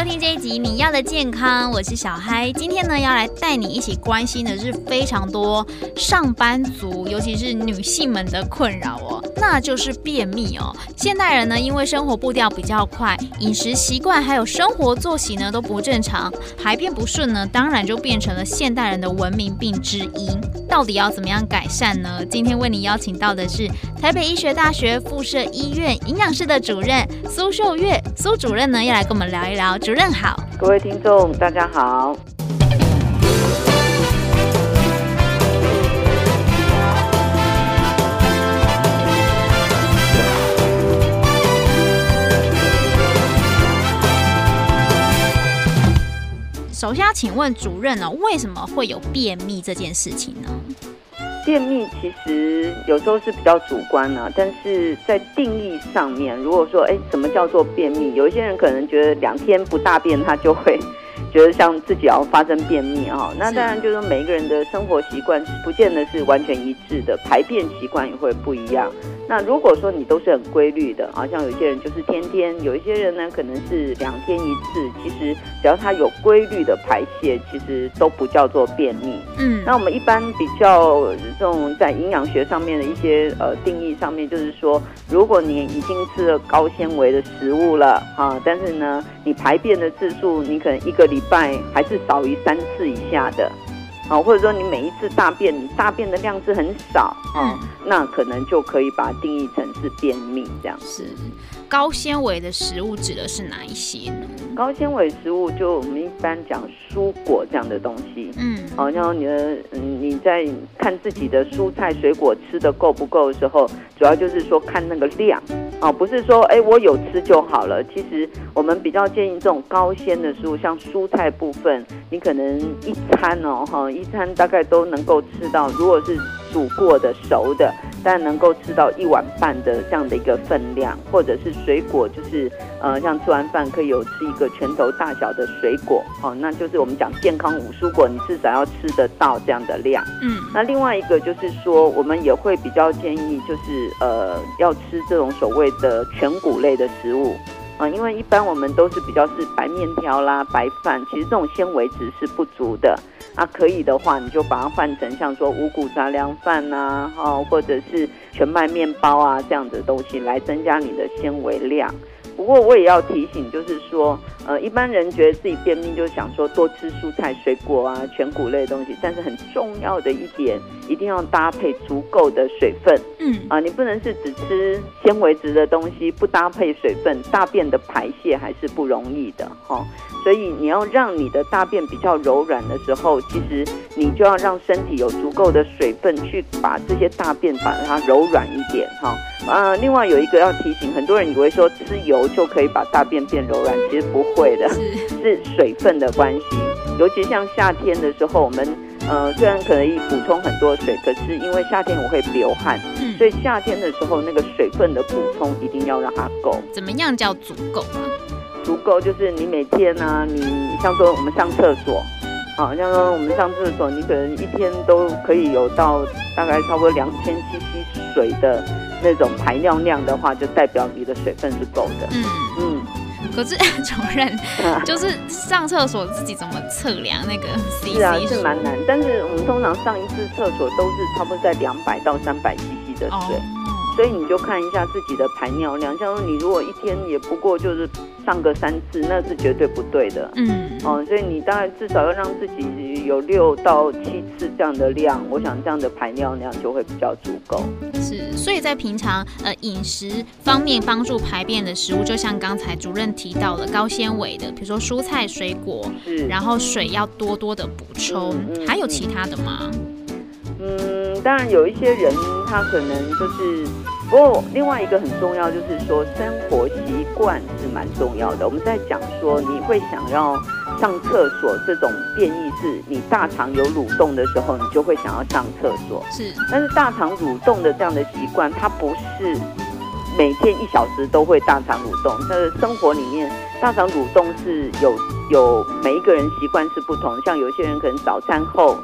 收听这一集你要的健康，我是小嗨。今天呢，要来带你一起关心的是非常多上班族，尤其是女性们的困扰哦，那就是便秘哦。现代人呢，因为生活步调比较快，饮食习惯还有生活作息呢都不正常，排便不顺呢，当然就变成了现代人的文明病之一。到底要怎么样改善呢？今天为你邀请到的是台北医学大学附设医院营养室的主任苏秀月，苏主任呢要来跟我们聊一聊。主任好，各位听众大家好。首先要请问主任呢，为什么会有便秘这件事情呢？便秘其实有时候是比较主观呢、啊，但是在定义上面，如果说，哎，什么叫做便秘？有一些人可能觉得两天不大便，他就会。觉得像自己要发生便秘啊，那当然就是说每一个人的生活习惯不见得是完全一致的，排便习惯也会不一样。那如果说你都是很规律的啊，像有些人就是天天，有一些人呢可能是两天一次。其实只要他有规律的排泄，其实都不叫做便秘。嗯，那我们一般比较这种在营养学上面的一些呃定义上面，就是说，如果你已经吃了高纤维的食物了啊，但是呢你排便的次数你可能一个礼拜还是少于三次以下的，啊，或者说你每一次大便，你大便的量是很少，嗯，那可能就可以把它定义成是便秘这样。是高纤维的食物指的是哪一些呢？高纤维食物就我们一般讲蔬果这样的东西，嗯，好像你的嗯你在看自己的蔬菜水果吃的够不够的时候，主要就是说看那个量。哦，不是说哎，我有吃就好了。其实我们比较建议这种高纤的食物，像蔬菜部分，你可能一餐哦，哈，一餐大概都能够吃到。如果是煮过的、熟的，但能够吃到一碗半的这样的一个分量，或者是水果，就是呃，像吃完饭可以有吃一个拳头大小的水果，哦，那就是我们讲健康五蔬果，你至少要吃得到这样的量。嗯，那另外一个就是说，我们也会比较建议，就是呃，要吃这种所谓的全谷类的食物啊，因为一般我们都是比较是白面条啦、白饭，其实这种纤维质是不足的。啊，可以的话，你就把它换成像说五谷杂粮饭啊，哦，或者是全麦面包啊这样的东西来增加你的纤维量。不过我也要提醒，就是说，呃，一般人觉得自己便秘，就想说多吃蔬菜、水果啊，全谷类东西。但是很重要的一点，一定要搭配足够的水分。嗯，啊，你不能是只吃纤维质的东西，不搭配水分，大便的排泄还是不容易的，哈、哦。所以你要让你的大便比较柔软的时候，其实你就要让身体有足够的水分去把这些大便把它柔软一点，哈。啊，另外有一个要提醒，很多人以为说吃油就可以把大便变柔软，其实不会的，是水分的关系。尤其像夏天的时候，我们呃虽然可以补充很多水，可是因为夏天我会流汗，所以夏天的时候那个水分的补充一定要让它够。怎么样叫足够啊？足够就是你每天呢、啊，你像说我们上厕所，啊，像说我们上厕所，你可能一天都可以有到大概差不多两千 CC 水的那种排尿量的话，就代表你的水分是够的。嗯嗯。可是 主任，就是上厕所自己怎么测量那个 CC？是啊，是蛮难。但是我们通常上一次厕所都是差不多在两百到三百 CC 的水。哦所以你就看一下自己的排尿量，像说你如果一天也不过就是上个三次，那是绝对不对的。嗯，哦，所以你当然至少要让自己有六到七次这样的量，我想这样的排尿量就会比较足够。是，所以在平常呃饮食方面帮助排便的食物，就像刚才主任提到的高纤维的，比如说蔬菜水果，是，然后水要多多的补充，嗯嗯、还有其他的吗？嗯，当然有一些人他可能就是，不过另外一个很重要就是说生活习惯是蛮重要的。我们在讲说你会想要上厕所这种变异是，你大肠有蠕动的时候，你就会想要上厕所。是，但是大肠蠕动的这样的习惯，它不是每天一小时都会大肠蠕动。他的生活里面，大肠蠕动是有有每一个人习惯是不同，像有些人可能早餐后。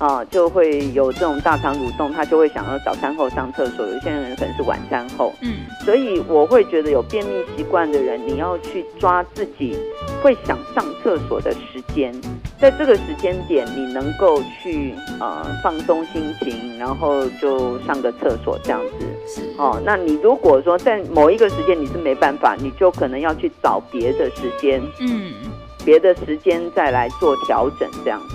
啊，就会有这种大肠蠕动，他就会想要早餐后上厕所。有些人可能是晚餐后，嗯，所以我会觉得有便秘习惯的人，你要去抓自己会想上厕所的时间，在这个时间点，你能够去呃放松心情，然后就上个厕所这样子。是哦，那你如果说在某一个时间你是没办法，你就可能要去找别的时间，嗯，别的时间再来做调整这样子。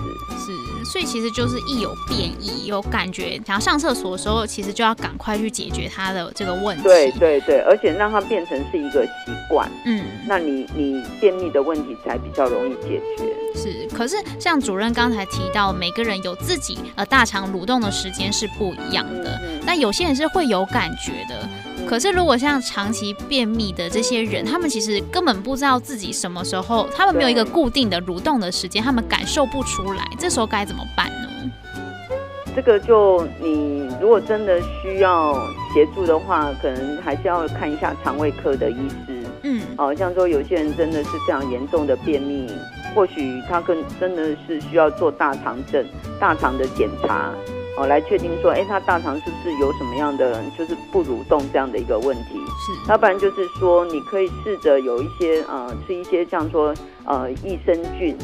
所以其实就是一有便意，有感觉想要上厕所的时候，其实就要赶快去解决他的这个问题。对对对，而且让它变成是一个习惯。嗯，那你你便秘的问题才比较容易解决。是，可是像主任刚才提到，每个人有自己呃大肠蠕动的时间是不一样的。嗯，那有些人是会有感觉的。可是，如果像长期便秘的这些人，他们其实根本不知道自己什么时候，他们没有一个固定的蠕动的时间，他们感受不出来，这时候该怎么办呢？这个就你如果真的需要协助的话，可能还是要看一下肠胃科的医师。嗯，好像说有些人真的是非常严重的便秘，或许他更真的是需要做大肠症、大肠的检查。哦，来确定说，哎，他大肠是不是有什么样的，就是不蠕动这样的一个问题？是，要不然就是说，你可以试着有一些，呃，吃一些像说，呃，益生菌。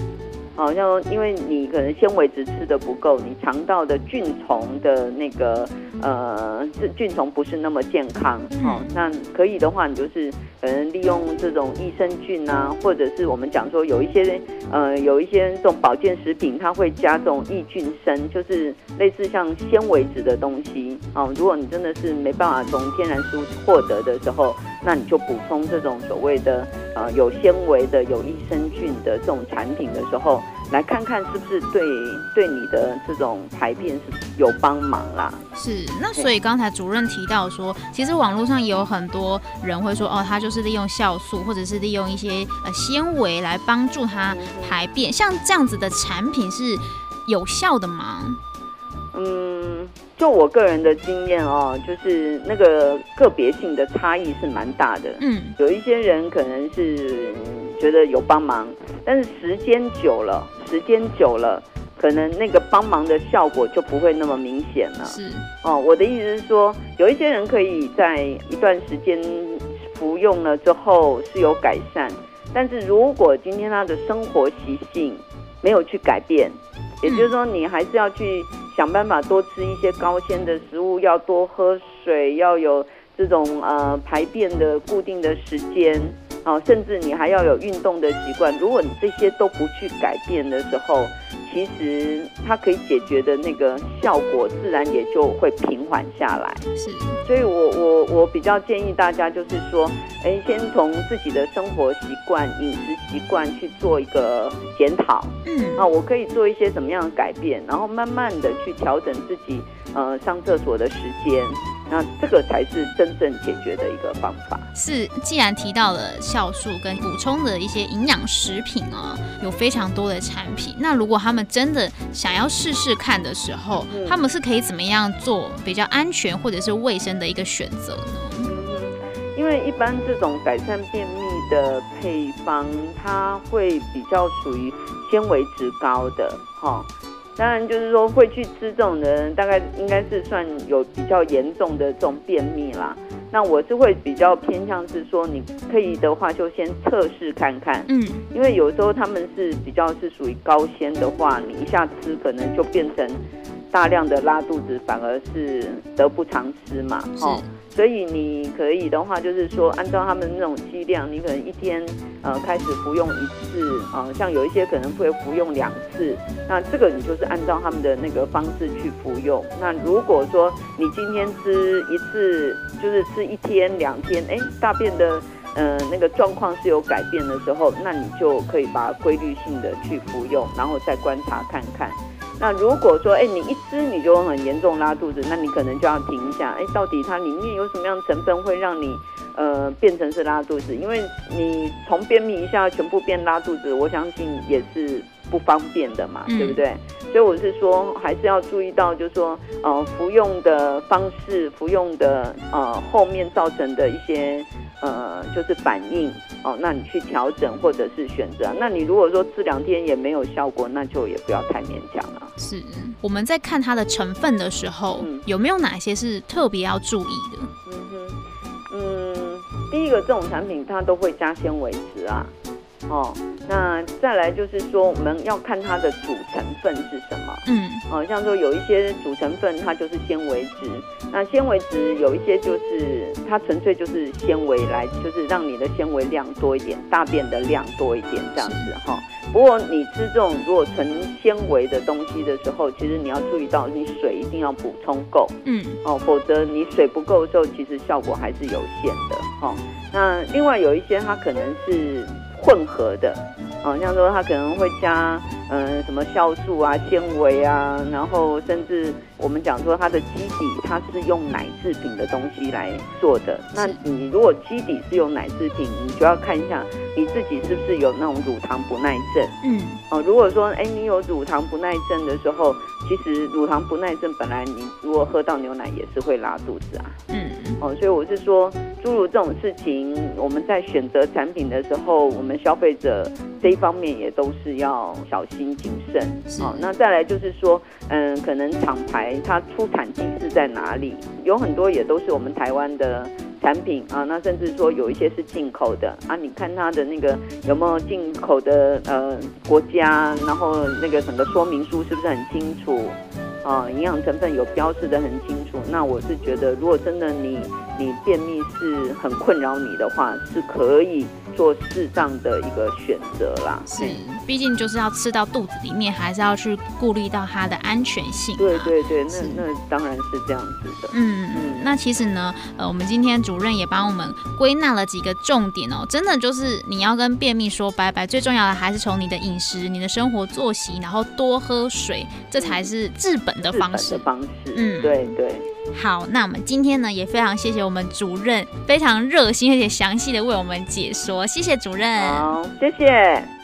好像因为你可能纤维质吃的不够，你肠道的菌虫的那个呃，这菌虫不是那么健康。好，那可以的话，你就是可能利用这种益生菌啊，或者是我们讲说有一些呃，有一些这种保健食品，它会加这种益菌生，就是类似像纤维质的东西。哦，如果你真的是没办法从天然食物获得的时候，那你就补充这种所谓的呃有纤维的、有益生菌的这种产品的时候，来看看是不是对对你的这种排便是有帮忙啦。是，那所以刚才主任提到说，其实网络上也有很多人会说，哦，他就是利用酵素或者是利用一些呃纤维来帮助他排便，像这样子的产品是有效的吗？嗯。就我个人的经验哦，就是那个个别性的差异是蛮大的。嗯，有一些人可能是觉得有帮忙，但是时间久了，时间久了，可能那个帮忙的效果就不会那么明显了。是哦，我的意思是说，有一些人可以在一段时间服用了之后是有改善，但是如果今天他的生活习性没有去改变，也就是说，你还是要去。想办法多吃一些高纤的食物，要多喝水，要有这种呃排便的固定的时间，好，甚至你还要有运动的习惯。如果你这些都不去改变的时候，其实它可以解决的那个效果，自然也就会平缓下来。是，所以我我我比较建议大家就是说，哎，先从自己的生活习惯、饮食习惯去做一个检讨。嗯，啊，我可以做一些什么样的改变，然后慢慢的去调整自己呃上厕所的时间。那这个才是真正解决的一个方法。是，既然提到了酵素跟补充的一些营养食品啊，有非常多的产品。那如果他们真的想要试试看的时候，嗯、他们是可以怎么样做比较安全或者是卫生的一个选择呢？嗯，因为一般这种改善便秘的配方，它会比较属于纤维值高的，哈。当然，就是说会去吃这种人，大概应该是算有比较严重的这种便秘啦。那我是会比较偏向是说，你可以的话就先测试看看，嗯，因为有时候他们是比较是属于高纤的话，你一下吃可能就变成大量的拉肚子，反而是得不偿失嘛，哈。所以你可以的话，就是说按照他们那种剂量，你可能一天呃开始服用一次啊、呃，像有一些可能会服用两次，那这个你就是按照他们的那个方式去服用。那如果说你今天吃一次，就是吃一天两天，哎，大便的呃那个状况是有改变的时候，那你就可以把它规律性的去服用，然后再观察看看。那如果说，哎，你一吃你就很严重拉肚子，那你可能就要停一下。哎，到底它里面有什么样的成分会让你，呃，变成是拉肚子？因为你从便秘一下全部变拉肚子，我相信也是不方便的嘛，嗯、对不对？所以我是说，还是要注意到，就是说，呃，服用的方式，服用的呃后面造成的一些呃就是反应哦、呃，那你去调整或者是选择。那你如果说这两天也没有效果，那就也不要太勉强了。是我们在看它的成分的时候，嗯、有没有哪些是特别要注意的？嗯哼，嗯，第一个这种产品它都会加纤维质啊。哦，那再来就是说，我们要看它的主成分是什么。嗯，哦，像说有一些主成分它就是纤维质，那纤维质有一些就是它纯粹就是纤维来，就是让你的纤维量多一点，大便的量多一点这样子哈。不过你吃这种如果纯纤维的东西的时候，其实你要注意到你水一定要补充够。嗯，哦，否则你水不够的时候，其实效果还是有限的。哦，那另外有一些它可能是。混合的，哦，像说它可能会加，嗯、呃，什么酵素啊、纤维啊，然后甚至我们讲说它的基底它是用奶制品的东西来做的。那你如果基底是用奶制品，你就要看一下你自己是不是有那种乳糖不耐症。嗯，哦，如果说哎你有乳糖不耐症的时候，其实乳糖不耐症本来你如果喝到牛奶也是会拉肚子啊。嗯，哦，所以我是说。诸如这种事情，我们在选择产品的时候，我们消费者这一方面也都是要小心谨慎。好，那再来就是说，嗯，可能厂牌它出产地是在哪里？有很多也都是我们台湾的产品啊。那甚至说有一些是进口的啊。你看它的那个有没有进口的呃国家，然后那个整个说明书是不是很清楚？啊，营养成分有标示的很清楚。那我是觉得，如果真的你你便秘是很困扰你的话，是可以做适当的一个选择啦。是，毕竟就是要吃到肚子里面，还是要去顾虑到它的安全性。对对对，那那当然是这样子的。嗯嗯，那其实呢，呃，我们今天主任也帮我们归纳了几个重点哦。真的就是你要跟便秘说拜拜，最重要的还是从你的饮食、你的生活作息，然后多喝水，这才是治本。的方式，方式，嗯，对对。好，那我们今天呢，也非常谢谢我们主任，非常热心而且详细的为我们解说，谢谢主任。好，谢谢。